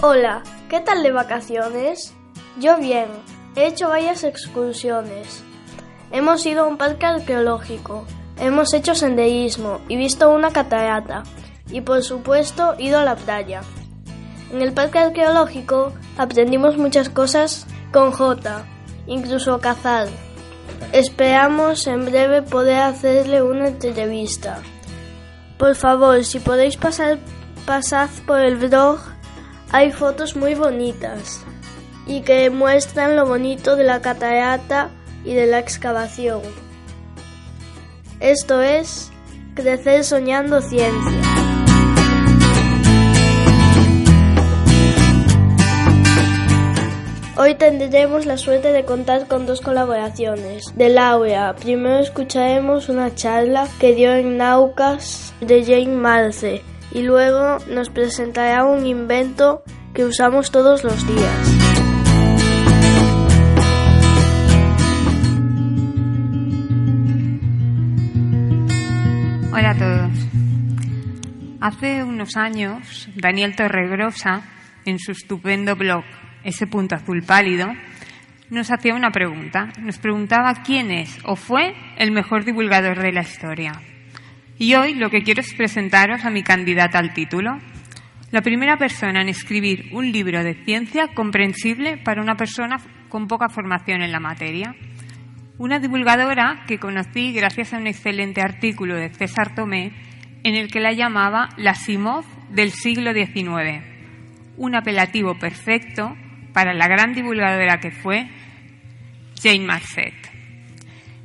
Hola, ¿qué tal de vacaciones? Yo bien, he hecho varias excursiones. Hemos ido a un parque arqueológico, hemos hecho senderismo y visto una catarata y por supuesto ido a la playa. En el parque arqueológico aprendimos muchas cosas con J, incluso cazar. Esperamos en breve poder hacerle una entrevista. Por favor, si podéis pasar, pasad por el blog hay fotos muy bonitas y que muestran lo bonito de la catarata y de la excavación. Esto es Crecer Soñando Ciencia. Hoy tendremos la suerte de contar con dos colaboraciones. De Laura, primero escucharemos una charla que dio en Naucas de Jane Marce y luego nos presentará un invento que usamos todos los días. Hola a todos. Hace unos años, Daniel Torregrosa, en su estupendo blog Ese punto azul pálido, nos hacía una pregunta. Nos preguntaba quién es o fue el mejor divulgador de la historia. Y hoy lo que quiero es presentaros a mi candidata al título, la primera persona en escribir un libro de ciencia comprensible para una persona con poca formación en la materia. Una divulgadora que conocí gracias a un excelente artículo de César Tomé en el que la llamaba la Simov del siglo XIX, un apelativo perfecto para la gran divulgadora que fue Jane Marcet.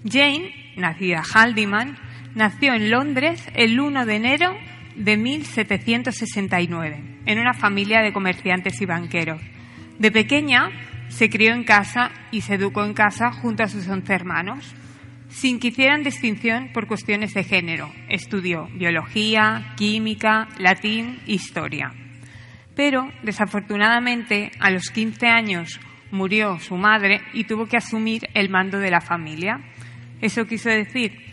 Jane, nacida Haldiman, Nació en Londres el 1 de enero de 1769, en una familia de comerciantes y banqueros. De pequeña se crió en casa y se educó en casa junto a sus once hermanos, sin que hicieran distinción por cuestiones de género. Estudió biología, química, latín, historia. Pero, desafortunadamente, a los 15 años murió su madre y tuvo que asumir el mando de la familia. Eso quiso decir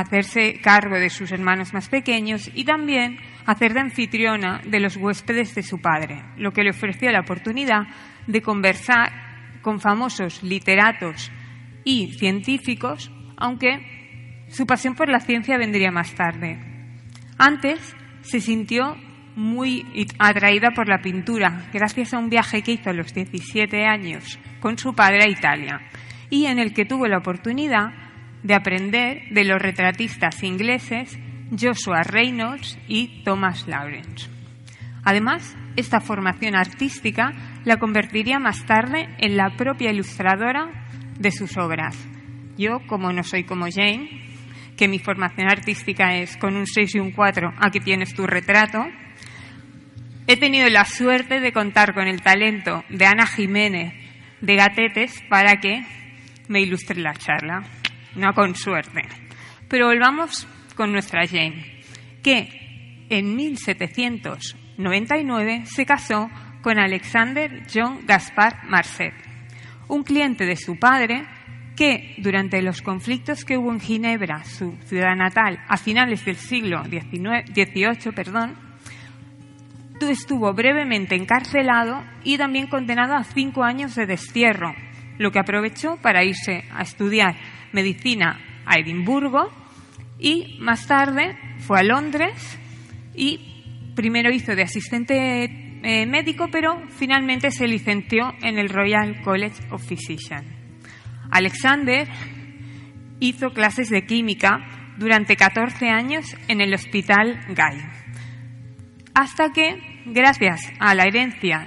hacerse cargo de sus hermanos más pequeños y también hacer de anfitriona de los huéspedes de su padre, lo que le ofreció la oportunidad de conversar con famosos literatos y científicos, aunque su pasión por la ciencia vendría más tarde. Antes se sintió muy atraída por la pintura, gracias a un viaje que hizo a los 17 años con su padre a Italia, y en el que tuvo la oportunidad de aprender de los retratistas ingleses Joshua Reynolds y Thomas Lawrence. Además, esta formación artística la convertiría más tarde en la propia ilustradora de sus obras. Yo, como no soy como Jane, que mi formación artística es con un 6 y un 4, aquí tienes tu retrato, he tenido la suerte de contar con el talento de Ana Jiménez de Gatetes para que me ilustre la charla no con suerte. Pero volvamos con nuestra Jane, que en 1799 se casó con Alexander John Gaspar Marcet, un cliente de su padre que durante los conflictos que hubo en Ginebra, su ciudad natal, a finales del siglo XVIII, perdón, estuvo brevemente encarcelado y también condenado a cinco años de destierro, lo que aprovechó para irse a estudiar medicina a Edimburgo y más tarde fue a Londres y primero hizo de asistente eh, médico, pero finalmente se licenció en el Royal College of Physicians. Alexander hizo clases de química durante 14 años en el Hospital Guy, hasta que gracias a la herencia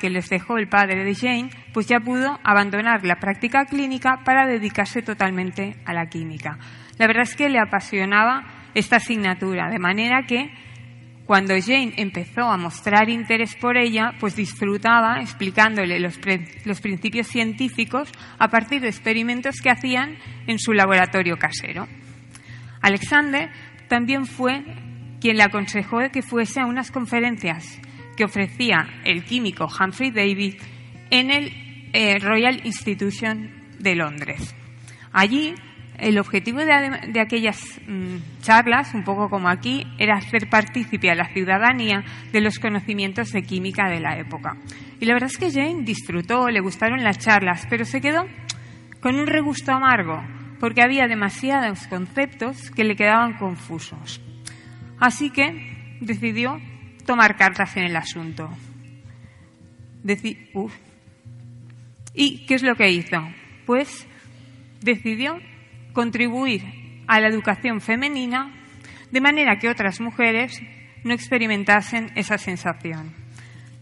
que les dejó el padre de Jane, pues ya pudo abandonar la práctica clínica para dedicarse totalmente a la química. La verdad es que le apasionaba esta asignatura, de manera que cuando Jane empezó a mostrar interés por ella, pues disfrutaba explicándole los, los, principios científicos a partir de experimentos que hacían en su laboratorio casero. Alexander también fue quien le aconsejó que fuese a unas conferencias que ofrecía el químico Humphrey Davy en el eh, Royal Institution de Londres. Allí el objetivo de, aquellas mm, charlas, un poco como aquí, era hacer partícipe a la ciudadanía de los conocimientos de química de la época. Y la verdad es que Jane disfrutó, le gustaron las charlas, pero se quedó con un regusto amargo, porque había demasiados conceptos que le quedaban confusos. Así que decidió tomar cartas en el asunto. ¿Y qué es lo que hizo? Pues decidió contribuir a la educación femenina de manera que otras mujeres no experimentasen esa sensación.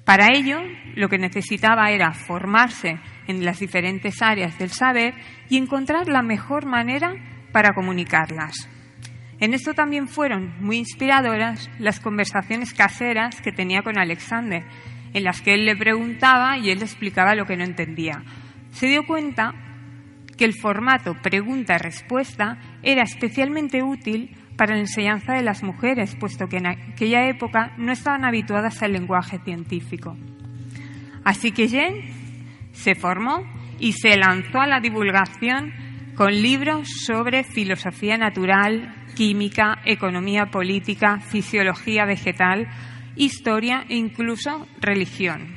Para ello, lo que necesitaba era formarse en las diferentes áreas del saber y encontrar la mejor manera para comunicarlas. En esto también fueron muy inspiradoras las conversaciones caseras que tenía con Alexander, en las que él le preguntaba y él le explicaba lo que no entendía. Se dio cuenta que el formato pregunta-respuesta era especialmente útil para la enseñanza de las mujeres, puesto que en aquella época no estaban habituadas al lenguaje científico. Así que Jen se formó y se lanzó a la divulgación con libros sobre filosofía natural, química, economía política, fisiología vegetal, historia e incluso religión.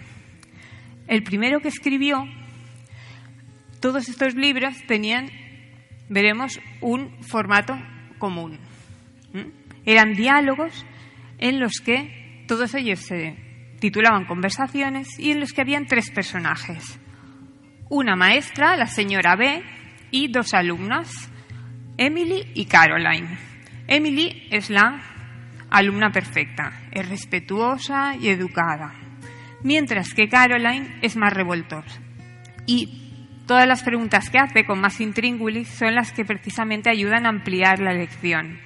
El primero que escribió todos estos libros tenían, veremos, un formato común. Eran diálogos en los que todos ellos se titulaban conversaciones y en los que habían tres personajes. Una maestra, la señora B, y dos alumnas, Emily y Caroline. Emily es la alumna perfecta, es respetuosa y educada, mientras que Caroline es más revoltosa. Y Todas las preguntas que hace con más intríngulis son las que precisamente ayudan a ampliar la lección.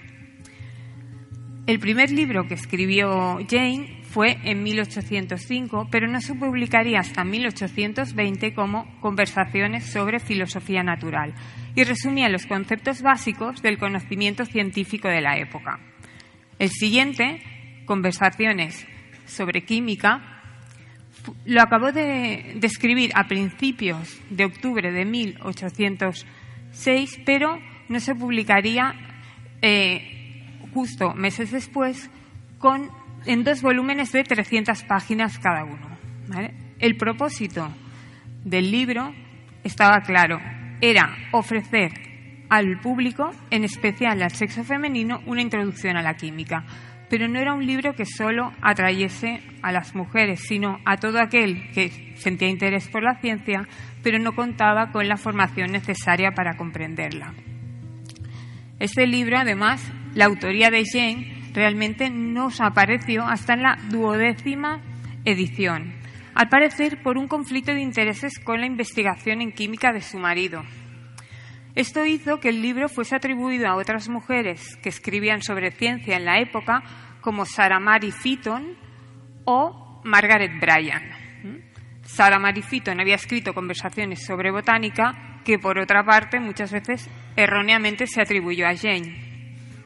El primer libro que escribió Jane fue en 1805, pero no se publicaría hasta 1820 como Conversaciones sobre Filosofía Natural y resumía los conceptos básicos del conocimiento científico de la época. El siguiente, Conversaciones sobre Química, lo acabó de, escribir a principios de octubre de 1806, pero no se publicaría eh, justo meses después con, en dos volúmenes de 300 páginas cada uno. El propósito del libro estaba claro, era ofrecer al público, en especial al sexo femenino, una introducción a la química pero no era un libro que solo atrayese a las mujeres, sino a todo aquel que sentía interés por la ciencia, pero no contaba con la formación necesaria para comprenderla. Este libro, además, la autoría de Jane realmente no apareció hasta en la duodécima edición, al parecer por un conflicto de intereses con la investigación en química de su marido. Esto hizo que el libro fuese atribuido a otras mujeres que escribían sobre ciencia en la época, como Sarah Mary Fitton o Margaret Bryan. Sarah Mary Fitton había escrito conversaciones sobre botánica que, por otra parte, muchas veces erróneamente se atribuyó a Jane.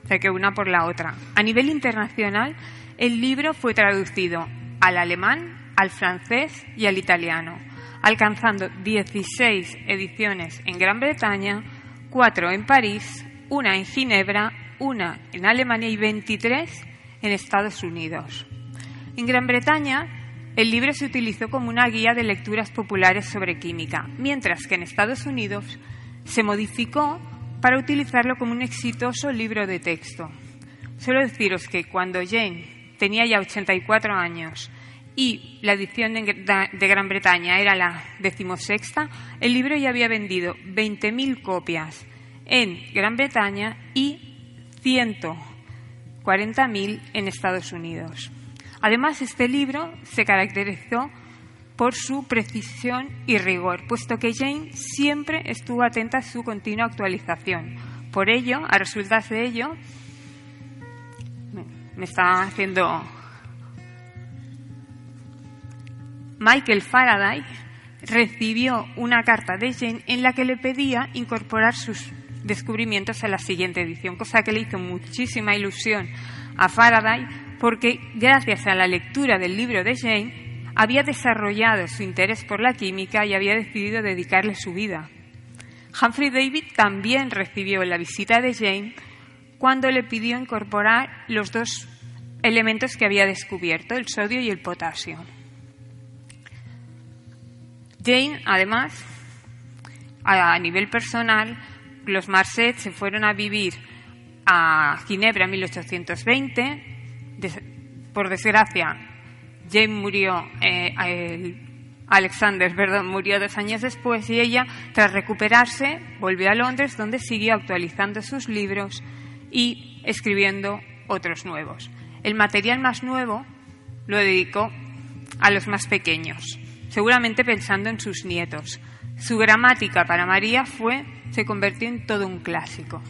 Que una por la otra. A nivel internacional, el libro fue traducido al alemán, al francés y al italiano, alcanzando 16 ediciones en Gran Bretaña, cuatro en París, una en Ginebra, una en Alemania y 23 en Estados Unidos. En Gran Bretaña, el libro se utilizó como una guía de lecturas populares sobre química, mientras que en Estados Unidos se modificó para utilizarlo como un exitoso libro de texto. Solo deciros que cuando Jane tenía ya 84 años y la edición de Gran Bretaña era la decimosexta, el libro ya había vendido 20.000 copias en Gran Bretaña y 140.000 en Estados Unidos. Además, este libro se caracterizó por su precisión y rigor, puesto que Jane siempre estuvo atenta a su continua actualización. Por ello, a resultas de ello, me está haciendo Michael Faraday recibió una carta de Jane en la que le pedía incorporar sus descubrimientos a la siguiente edición, cosa que le hizo muchísima ilusión a Faraday porque gracias a la lectura del libro de Jane había desarrollado su interés por la química y había decidido dedicarle su vida. Humphrey David también recibió la visita de Jane cuando le pidió incorporar los dos elementos que había descubierto, el sodio y el potasio. Jane, además, a nivel personal, los Marcet se fueron a vivir a Ginebra en 1820. por desgracia, Jane murió, eh, Alexander, perdón, murió dos años después y ella, tras recuperarse, volvió a Londres, donde siguió actualizando sus libros y escribiendo otros nuevos. El material más nuevo lo dedicó a los más pequeños seguramente pensando en sus nietos. Su gramática para María fue, se convirtió en todo un clásico.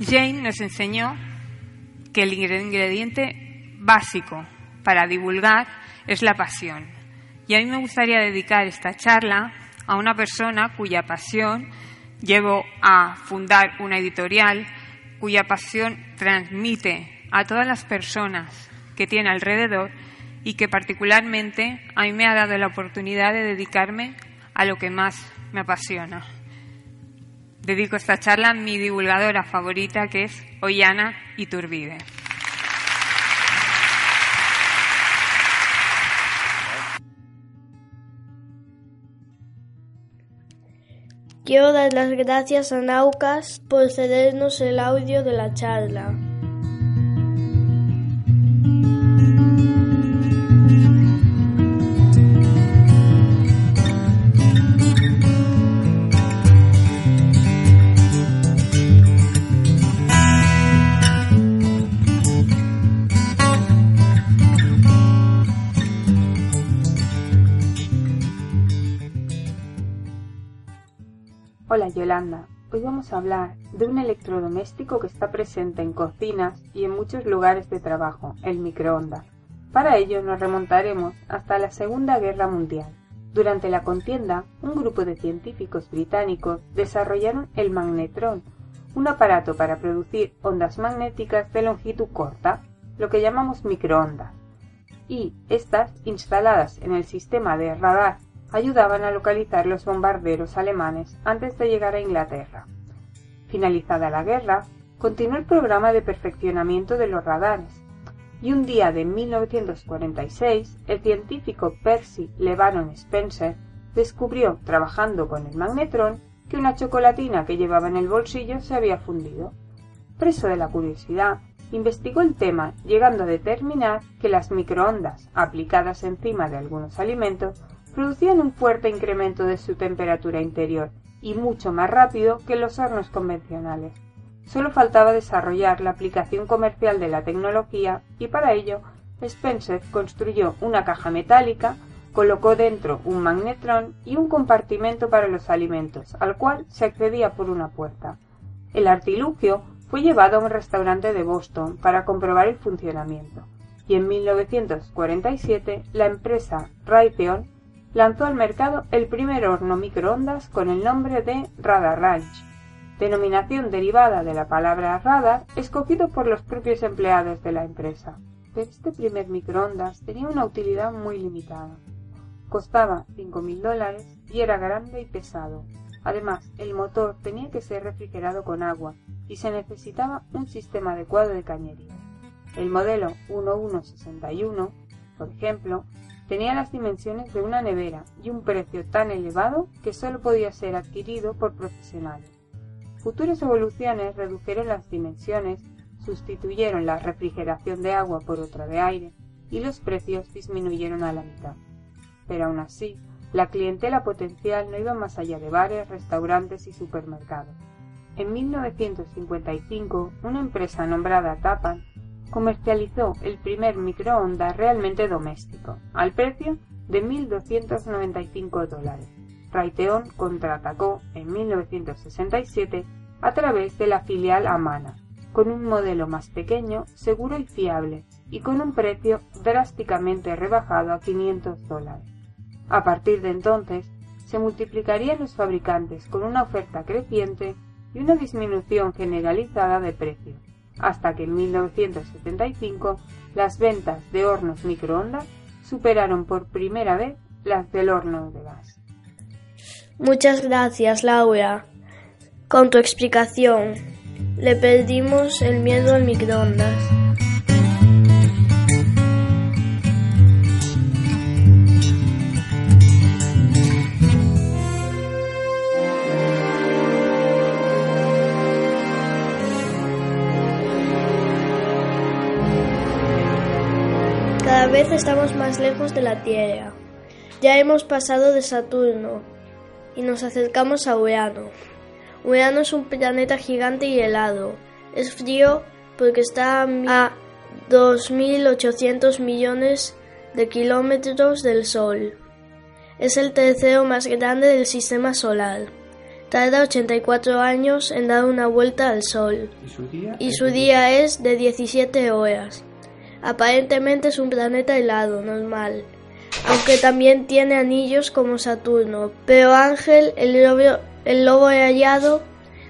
Jane nos enseñó que el ingrediente básico para divulgar es la pasión. Y a mí me gustaría dedicar esta charla a una persona cuya pasión llevó a fundar una editorial, cuya pasión transmite a todas las personas que tiene alrededor y que particularmente a mí me ha dado la oportunidad de dedicarme a lo que más me apasiona. Dedico esta charla a mi divulgadora favorita que es Ollana Iturbide. Quiero dar las gracias a Naucas por cedernos el audio de la charla. Hola Yolanda, hoy vamos a hablar de un electrodoméstico que está presente en cocinas y en muchos lugares de trabajo, el microondas. Para ello nos remontaremos hasta la Segunda Guerra Mundial. Durante la contienda, un grupo de científicos británicos desarrollaron el magnetrón, un aparato para producir ondas magnéticas de longitud corta, lo que llamamos microondas, y estas instaladas en el sistema de radar ayudaban a localizar los bombarderos alemanes antes de llegar a Inglaterra. Finalizada la guerra, continuó el programa de perfeccionamiento de los radares, y un día de 1946 el científico Percy Lebanon Spencer descubrió, trabajando con el magnetrón, que una chocolatina que llevaba en el bolsillo se había fundido. Preso de la curiosidad, investigó el tema, llegando a determinar que las microondas aplicadas encima de algunos alimentos producían un fuerte incremento de su temperatura interior y mucho más rápido que los hornos convencionales. Solo faltaba desarrollar la aplicación comercial de la tecnología y para ello Spencer construyó una caja metálica, colocó dentro un magnetrón y un compartimento para los alimentos, al cual se accedía por una puerta. El artilugio fue llevado a un restaurante de Boston para comprobar el funcionamiento, y en 1947 la empresa Raytheon lanzó al mercado el primer horno microondas con el nombre de Radar Ranch, denominación derivada de la palabra radar escogido por los propios empleados de la empresa. Pero este primer microondas tenía una utilidad muy limitada. Costaba 5.000 dólares y era grande y pesado. Además, el motor tenía que ser refrigerado con agua y se necesitaba un sistema adecuado de cañería. El modelo 1161, por ejemplo, Tenía las dimensiones de una nevera y un precio tan elevado que solo podía ser adquirido por profesionales. Futuras evoluciones redujeron las dimensiones, sustituyeron la refrigeración de agua por otra de aire y los precios disminuyeron a la mitad. Pero aún así, la clientela potencial no iba más allá de bares, restaurantes y supermercados. En 1955, una empresa nombrada Tapan comercializó el primer microondas realmente doméstico, al precio de 1.295 dólares. Raytheon contraatacó en 1967 a través de la filial Amana, con un modelo más pequeño, seguro y fiable, y con un precio drásticamente rebajado a 500 dólares. A partir de entonces, se multiplicarían los fabricantes con una oferta creciente y una disminución generalizada de precios, hasta que en 1975 las ventas de hornos microondas superaron por primera vez las del horno de gas. Muchas gracias, Laura. Con tu explicación, le perdimos el miedo al microondas. Vez estamos más lejos de la Tierra. Ya hemos pasado de Saturno y nos acercamos a Urano. Urano es un planeta gigante y helado. Es frío porque está a 2.800 millones de kilómetros del Sol. Es el tercero más grande del sistema solar. Tarda 84 años en dar una vuelta al Sol. Y su día, es de 17 horas. Aparentemente es un planeta helado, normal, aunque también tiene anillos como Saturno. Pero Ángel, el lobo, el lobo hallado,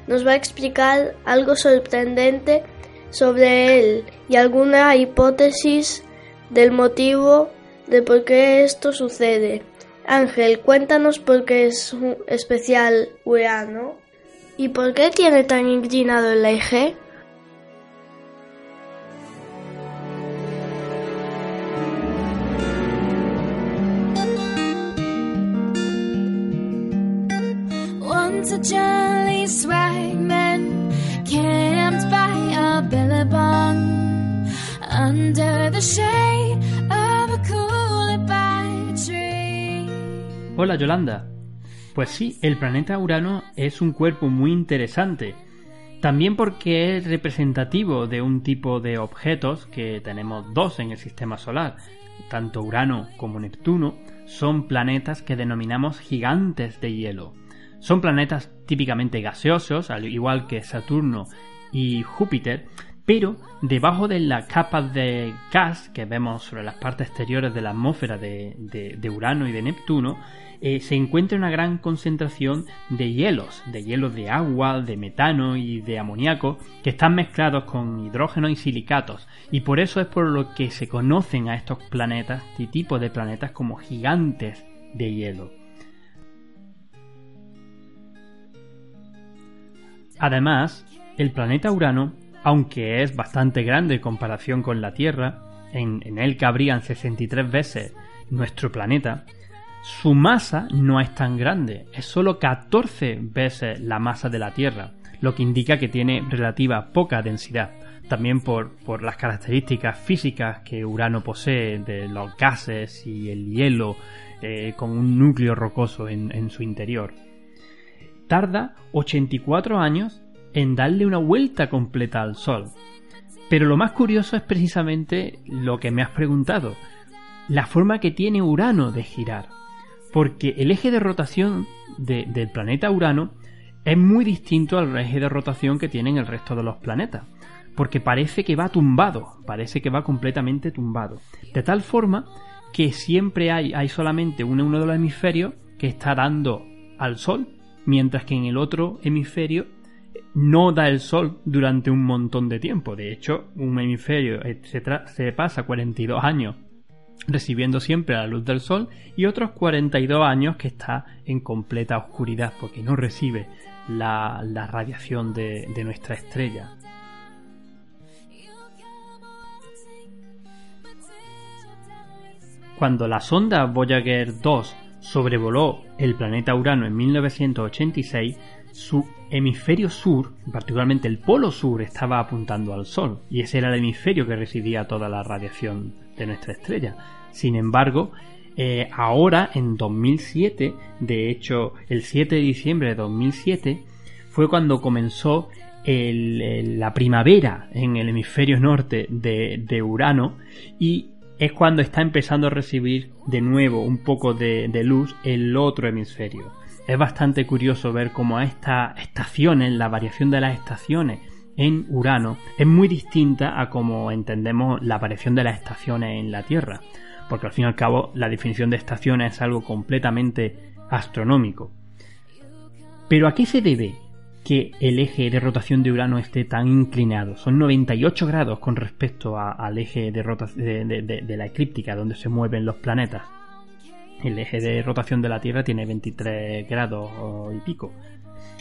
nos va a explicar algo sorprendente sobre él y alguna hipótesis del motivo de por qué esto sucede. Ángel, cuéntanos por qué es un especial Urano y por qué tiene tan inclinado el eje. By a under the shade of tree. Hola Yolanda. Pues sí, el planeta Urano es un cuerpo muy interesante. También porque es representativo de un tipo de objetos que tenemos dos en el sistema solar. Tanto Urano como Neptuno son planetas que denominamos gigantes de hielo. Son planetas típicamente gaseosos, al igual que Saturno y Júpiter, pero debajo de las capas de gas que vemos sobre las partes exteriores de la atmósfera de, Urano y de Neptuno, eh, se encuentra una gran concentración de hielos, de hielos de agua, de metano y de amoníaco, que están mezclados con hidrógeno y silicatos, y por eso es por lo que se conocen a estos planetas, este tipo de planetas, como gigantes de hielo. Además, el planeta Urano, aunque es bastante grande en comparación con la Tierra, en, en él cabrían 63 veces nuestro planeta, su masa no es tan grande, es solo 14 veces la masa de la Tierra, lo que indica que tiene relativa poca densidad. También por, por las características físicas que Urano posee de los gases y el hielo eh, con un núcleo rocoso en- en su interior tarda 84 años en darle una vuelta completa al Sol. Pero lo más curioso es precisamente lo que me has preguntado, la forma que tiene Urano de girar. Porque el eje de rotación de- del planeta Urano es muy distinto al eje de rotación que tienen el resto de los planetas. Porque parece que va tumbado, parece que va completamente tumbado. De tal forma que siempre hay, hay solamente uno, uno de los hemisferios que está dando al Sol, mientras que en el otro hemisferio no da el sol durante un montón de tiempo. De hecho, un hemisferio se, tra- se pasa 42 años recibiendo siempre la luz del sol y otros 42 años que está en completa oscuridad porque no recibe la, la radiación de, de nuestra estrella. Cuando la sonda Voyager 2 sobrevoló el planeta Urano en 1986, su hemisferio sur, particularmente el polo sur, estaba apuntando al Sol, y ese era el hemisferio que recibía toda la radiación de nuestra estrella. Sin embargo, eh, ahora, en 2007, de hecho, el 7 de diciembre de 2007, fue cuando comenzó la primavera en el hemisferio norte de, Urano y es cuando está empezando a recibir de nuevo un poco de, luz el otro hemisferio. Es bastante curioso ver cómo estas estaciones, la variación de las estaciones en Urano es muy distinta a como entendemos la variación de las estaciones en la Tierra, porque al fin y al cabo la definición de estaciones es algo completamente astronómico. Pero ¿a qué se debe que el eje de rotación de Urano esté tan inclinado? Son 98 grados con respecto al eje de, de, la eclíptica, donde se mueven los planetas. El eje de rotación de la Tierra tiene 23 grados y pico.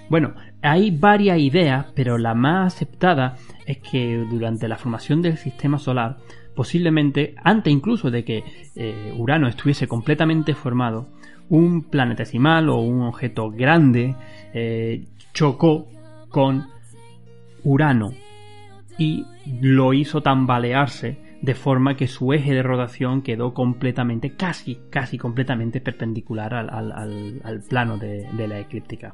Bueno, hay varias ideas, pero la más aceptada es que durante la formación del sistema solar, posiblemente antes incluso de que eh, Urano estuviese completamente formado, un planetesimal o un objeto grande eh, chocó con Urano y lo hizo tambalearse de forma que su eje de rotación quedó completamente, casi, casi completamente perpendicular al, plano de, de, la eclíptica.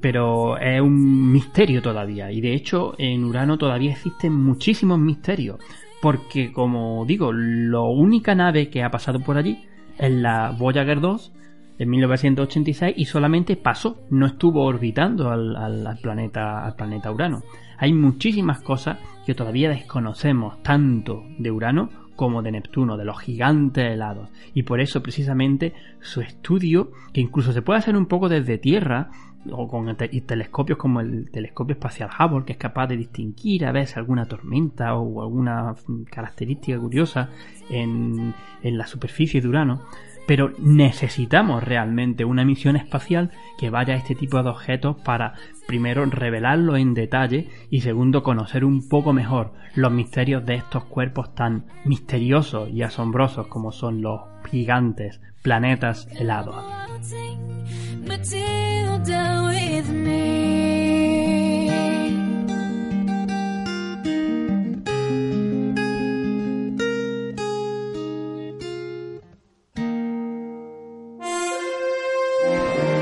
Pero es un misterio todavía, y de hecho en Urano todavía existen muchísimos misterios, porque como digo, la única nave que ha pasado por allí es la Voyager 2 en 1986 y solamente pasó, no estuvo orbitando al, planeta, al planeta Urano. Hay muchísimas cosas que todavía desconocemos tanto de Urano como de Neptuno, de los gigantes helados. Y por eso precisamente su estudio, que incluso se puede hacer un poco desde Tierra, o con telescopios como el telescopio espacial Hubble, que es capaz de distinguir a veces alguna tormenta o alguna característica curiosa en, en la superficie de Urano, pero necesitamos realmente una misión espacial que vaya a este tipo de objetos para primero revelarlo en detalle y segundo conocer un poco mejor los misterios de estos cuerpos tan misteriosos y asombrosos como son los gigantes planetas helados.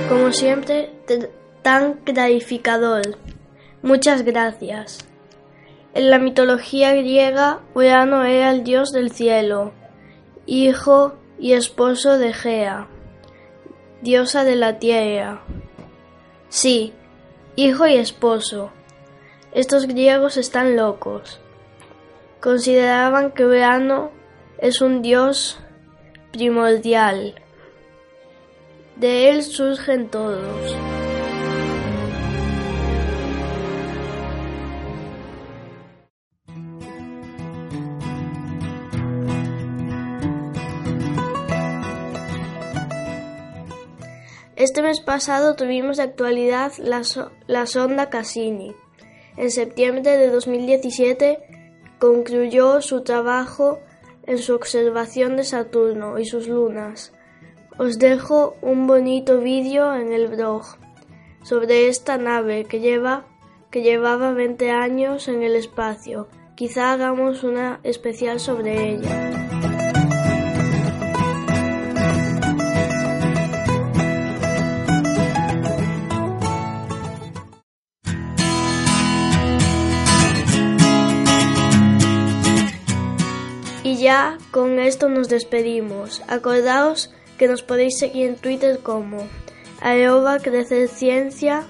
Como siempre, tan clarificador. Muchas gracias. En la mitología griega, Urano era el dios del cielo, hijo y esposo de Gea, diosa de la tierra. Sí, hijo y esposo. Estos griegos están locos. Consideraban que Urano es un dios primordial de él surgen todos. Este mes pasado tuvimos de actualidad la, la, sonda Cassini. En septiembre de 2017 concluyó su trabajo en su observación de Saturno y sus lunas. Os dejo un bonito vídeo en el blog sobre esta nave que lleva que llevaba 20 años en el espacio. Quizá hagamos una especial sobre ella. Y ya con esto nos despedimos. Acordaos que nos podéis seguir en Twitter como arroba crecer ciencia,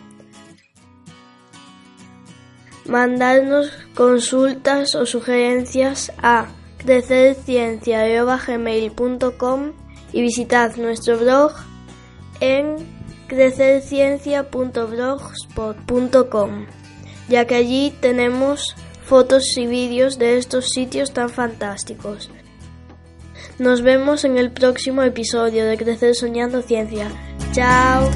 mandarnos consultas o sugerencias a crecerciencia.gmail.com y visitad nuestro blog en crecerciencia.blogspot.com ya que allí tenemos fotos y vídeos de estos sitios tan fantásticos. Nos vemos en el próximo episodio de Crecer Soñando Ciencia. Chao.